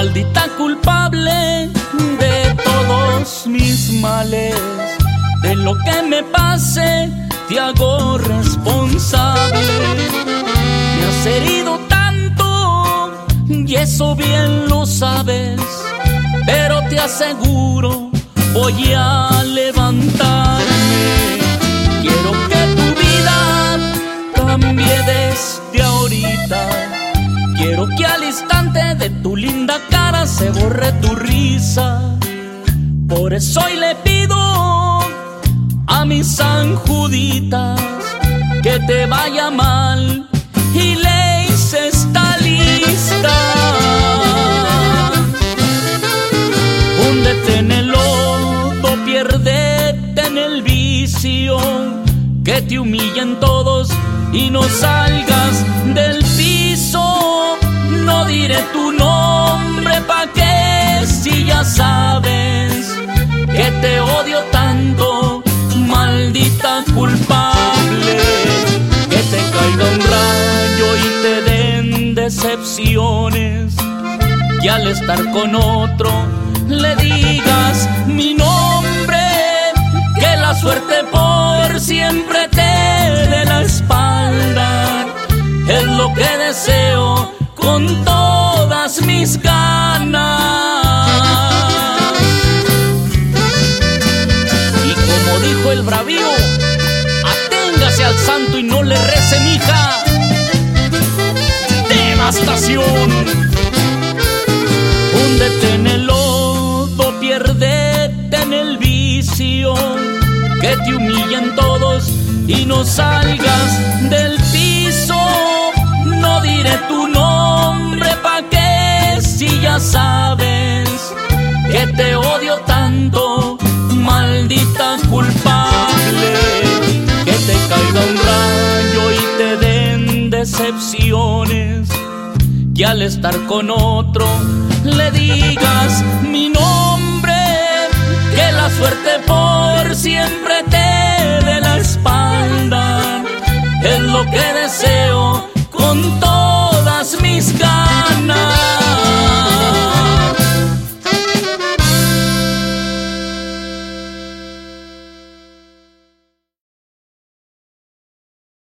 Maldita culpable de todos mis males, de lo que me pase te hago responsable. Me has herido tanto y eso bien lo sabes, pero te aseguro voy a levantarme. Que al instante de tu linda cara se borre tu risa. Por eso hoy le pido a mis San Juditas que te vaya mal y le esta lista. Húndete en el lodo, pierdete en el vicio, que te humillen todos y no salgas tu nombre pa' que si ya sabes que te odio tanto, maldita culpable. Que te caiga un rayo y te den decepciones. Y al estar con otro le digas mi nombre, que la suerte por siempre te dé la espalda. Es lo que deseo todas mis ganas. Y como dijo el bravío, aténgase al santo y no le rece, mija. Devastación. Húndete en el lodo, pierdete en el vicio, que te humillen todos y no salgas del sabes que te odio tanto, maldita culpable. Que te caiga un rayo y te den decepciones. Que al estar con otro le digas mi nombre, que la suerte por siempre te dé la espalda. Es lo que deseo con todo